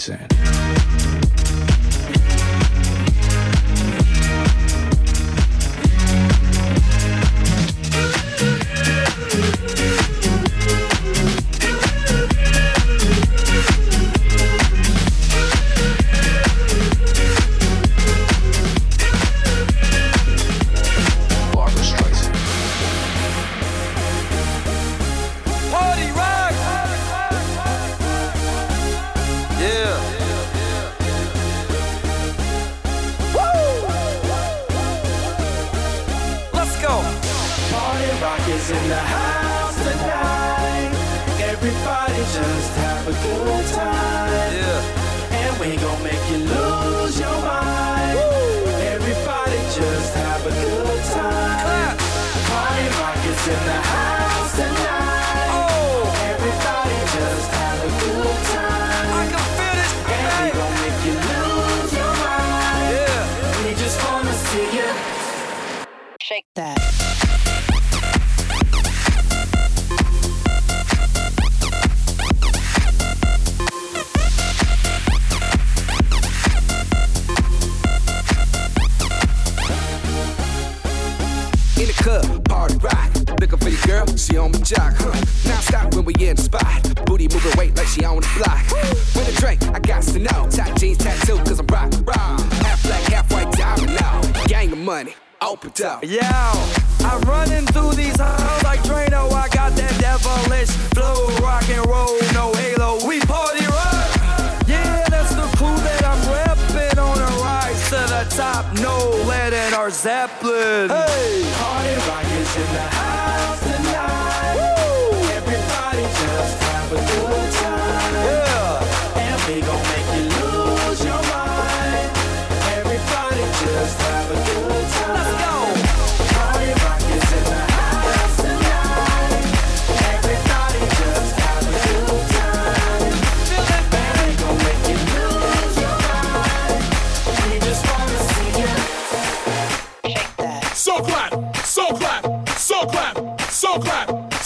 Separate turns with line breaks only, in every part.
Streisand.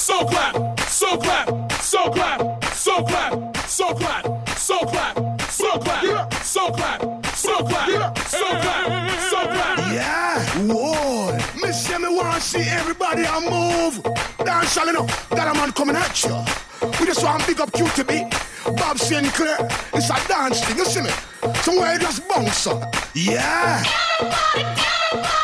so clap, so clap, so clap, so clap,
so clap, so clap, so clap, so
clap, so clap, so clap, so clap.
Yeah, whoa. Miss Jimmy wanna see everybody I move. Dan Shalino, that a man coming at you. We just want to pick up you to be Bob Sinclar. It's a dance thing, you see me? Somewhere just bounce. Yeah. Everybody, everybody.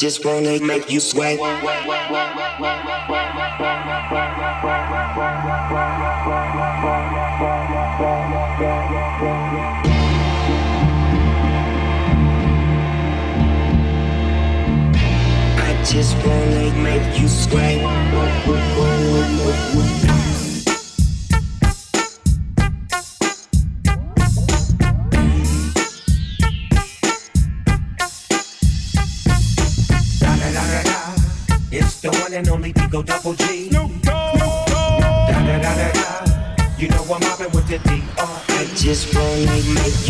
Just wanna make you sweat. I just wanna make you sweat.
Double G. Snoop Dogg. Da da da da. You know I'm mobbing with the D.R.
I just wanna make you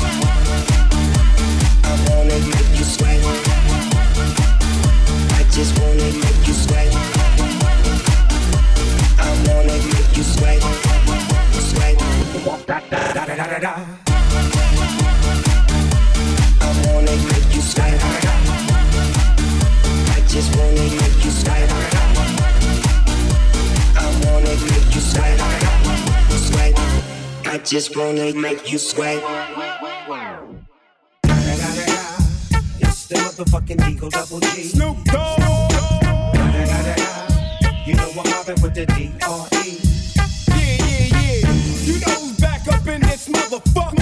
Just wanna make you sweat.
It's the motherfucking Eagle Double G.
Snoop Dogg.
You know I'm mobbing with the D.R.E.
Yeah, yeah, yeah. You know who's back up in this motherfucker.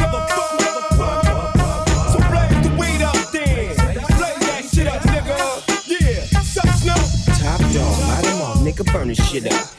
motherfucker. So blaze the weed up then. Blaze that shit up, nigga. Yeah. Suck Snoop.
Top dog, light 'em off, nigga, burn this shit up.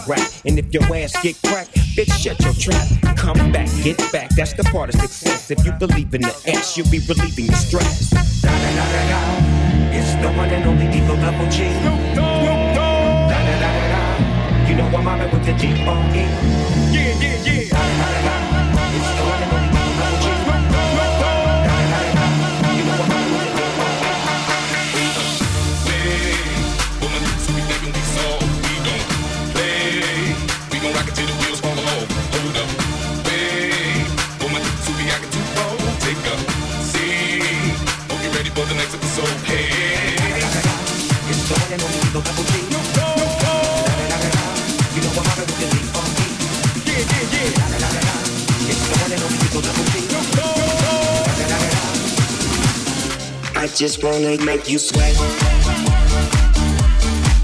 rap. And if your ass get cracked, bitch, shut your trap. Come back, get back, that's the part of success. If you believe in the ass, you'll be relieving the stress. Da da da da da. It's the one and only Eagle Double G.
Snoop Dogg.
Da da da da da. You know I'm mobbing with the D-O-E.
Yeah, yeah, yeah.
Da da da da. It's the one and only
just wanna make you sweat.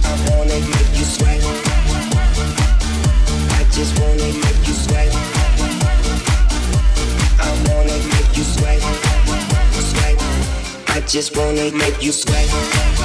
I wanna make you sweat. I just wanna make you sweat. I wanna make you sweat. Sweat. I just wanna make you sweat.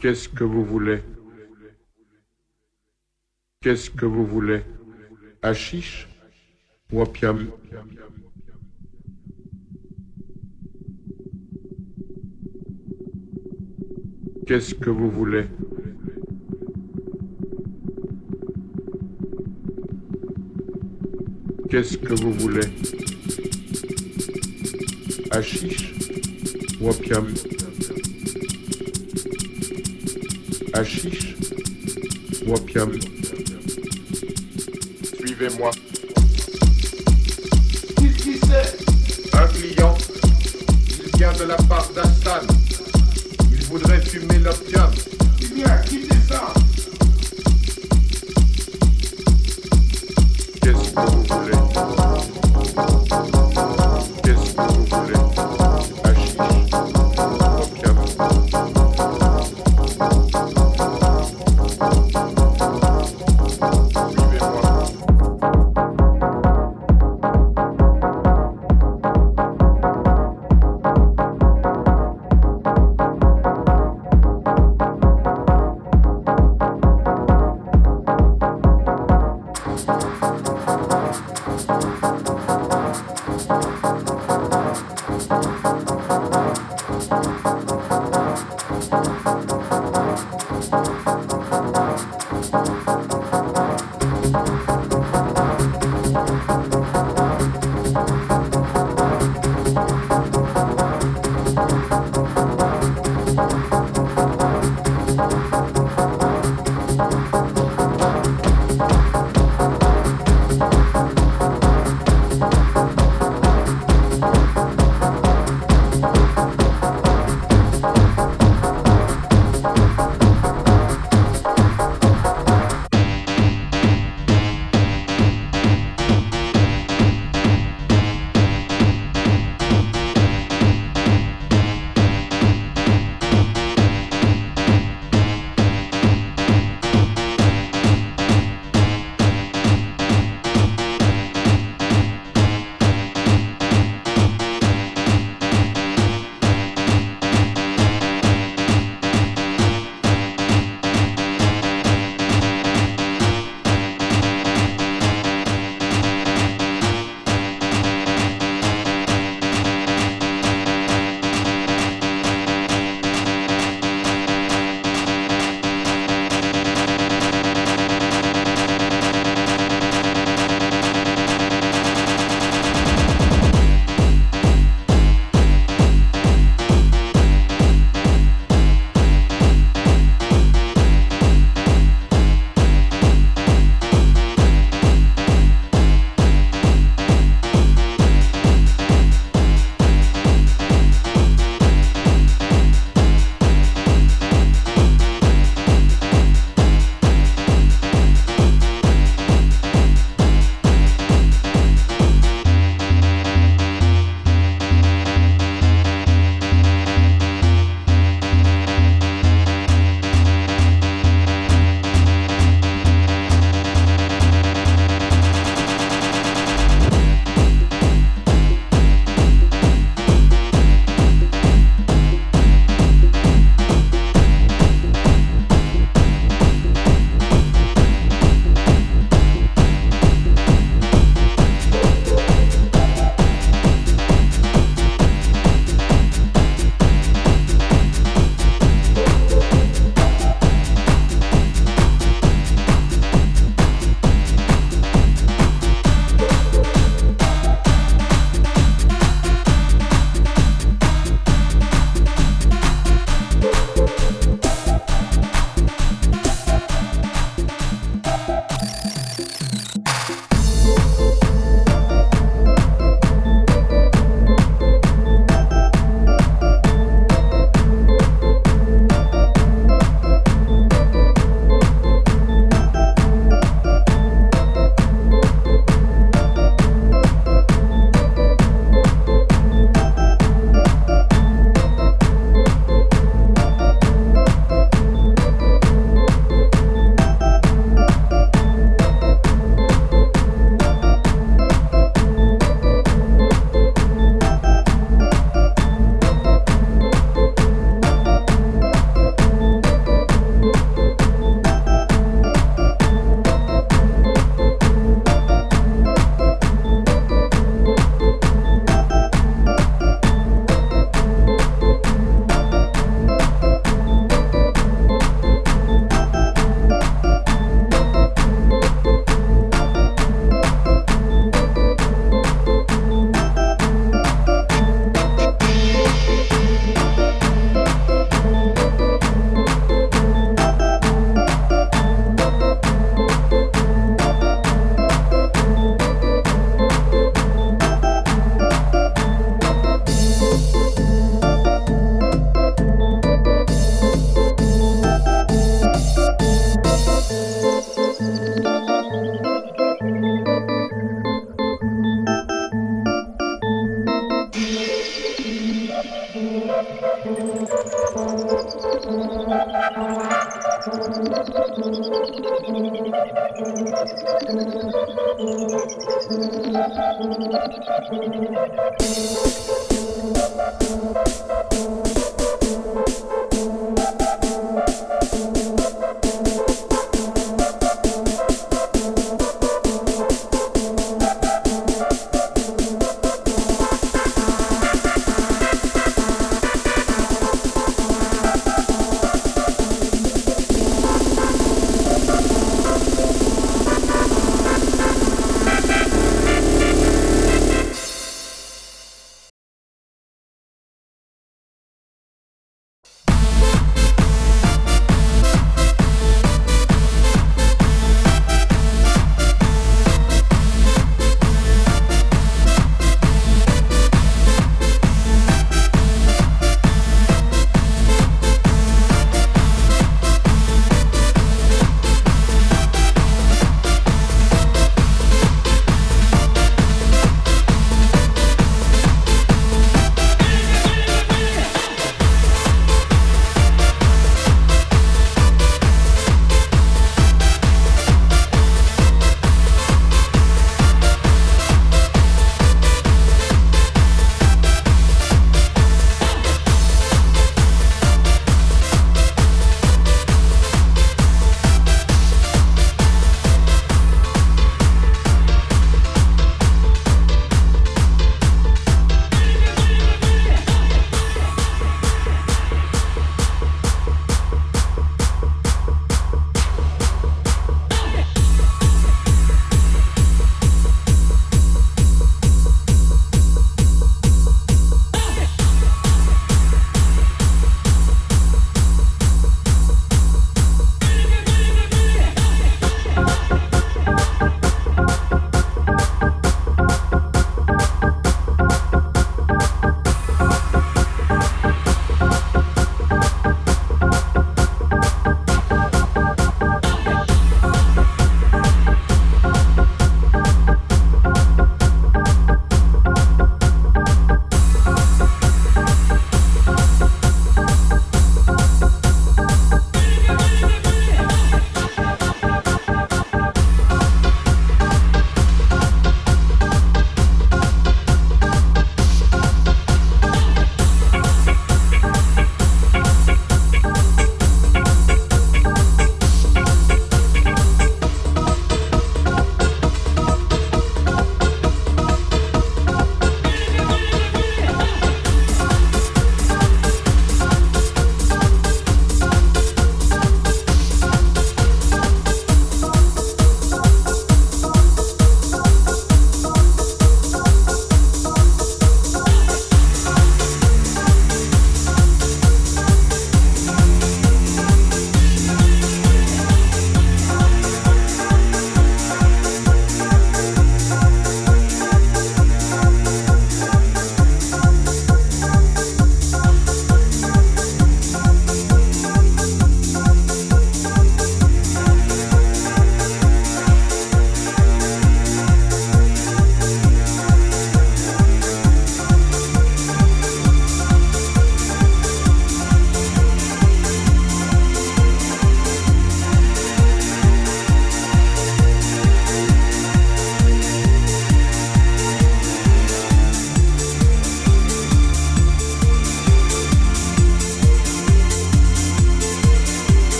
Qu'est-ce que vous voulez? Qu'est-ce que vous voulez? Hachiche ou opium? Qu'est-ce que vous voulez? Qu'est-ce que vous voulez? Hachiche ou Hachiche ou opium Suivez-moi.
Qu'est-ce qui c'est?
Un client, il vient de la part d'Astan. Il voudrait fumer l'opium.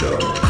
Go.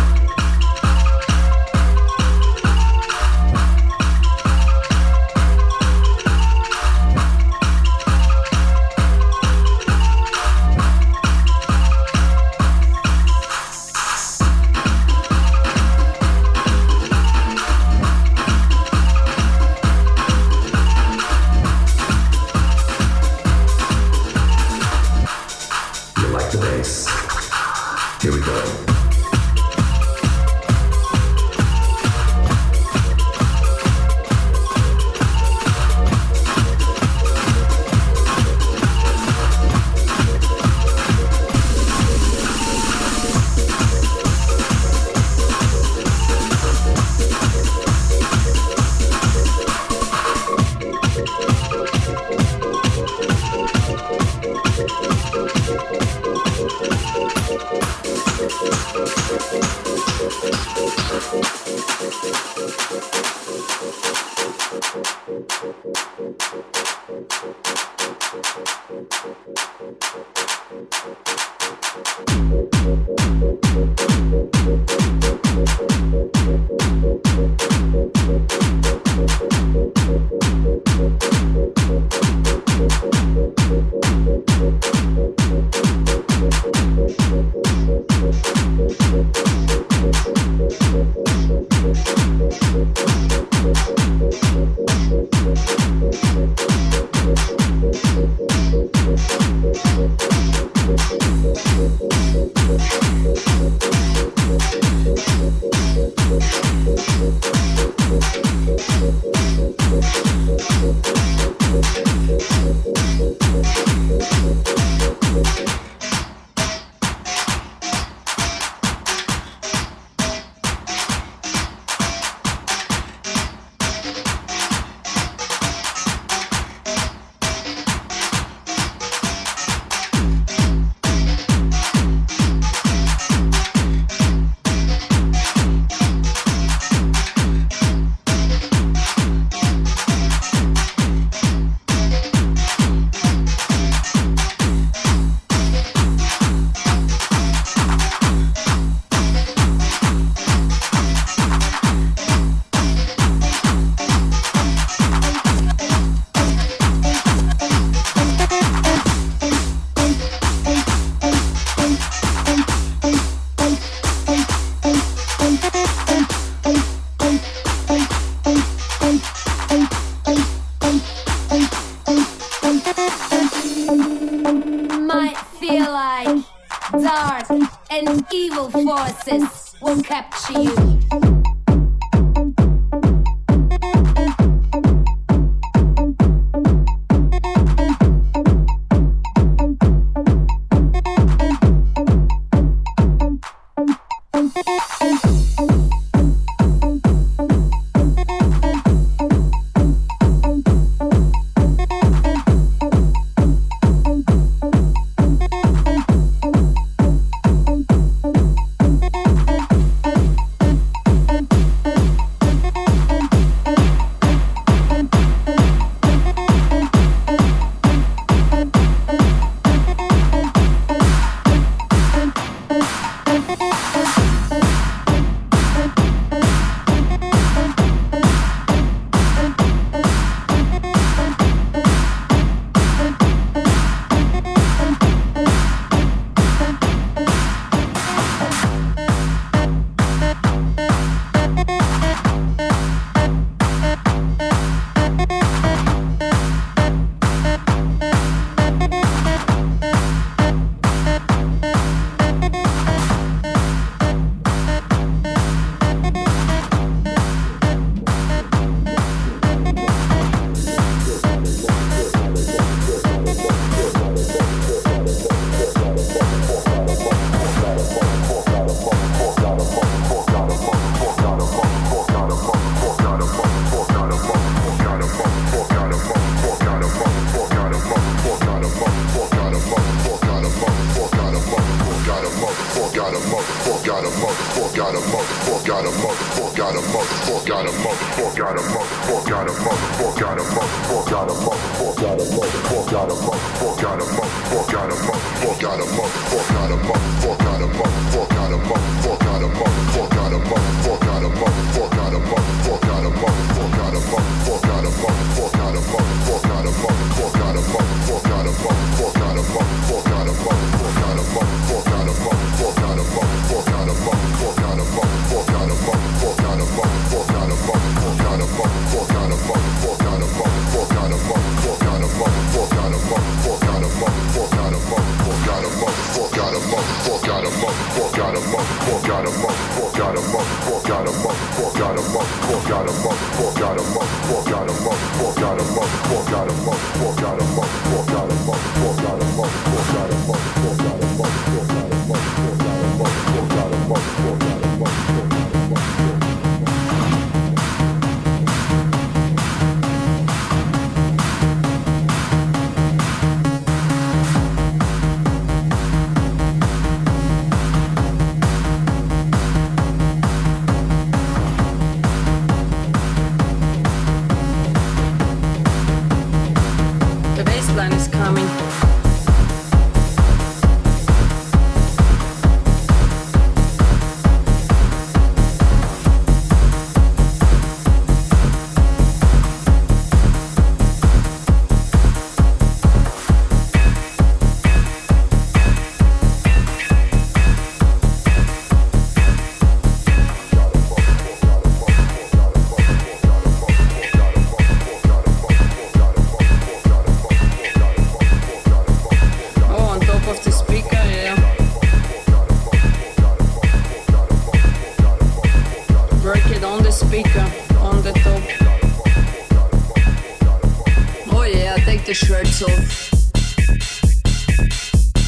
off.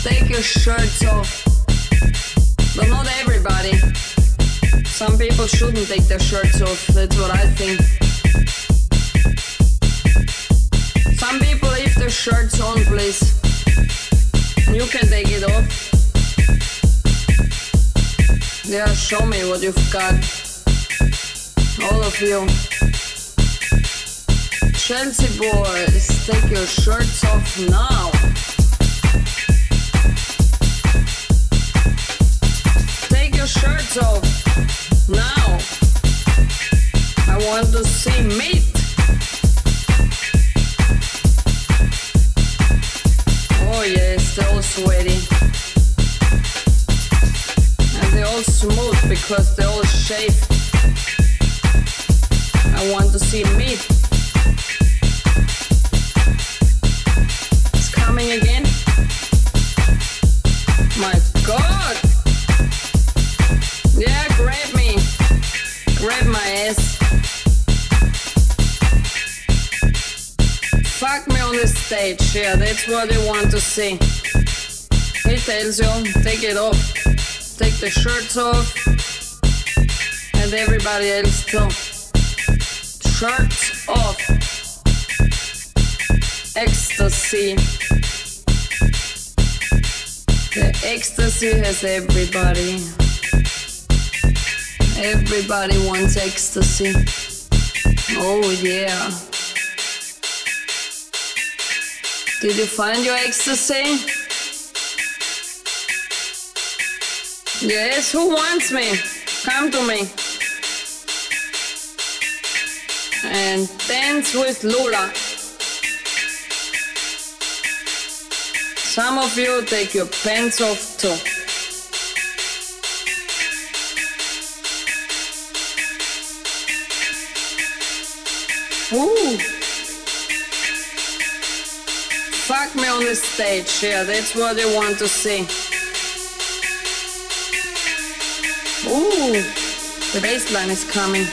Take your shirts off. But not everybody. Some people shouldn't take their shirts everybody. Everybody wants ecstasy. Oh yeah. Did you find your ecstasy? Yes, who wants me? Come to me. And dance with Lola. Some of you take your pants off too. on the stage here. That's what you want to see. Ooh, the bass line is coming.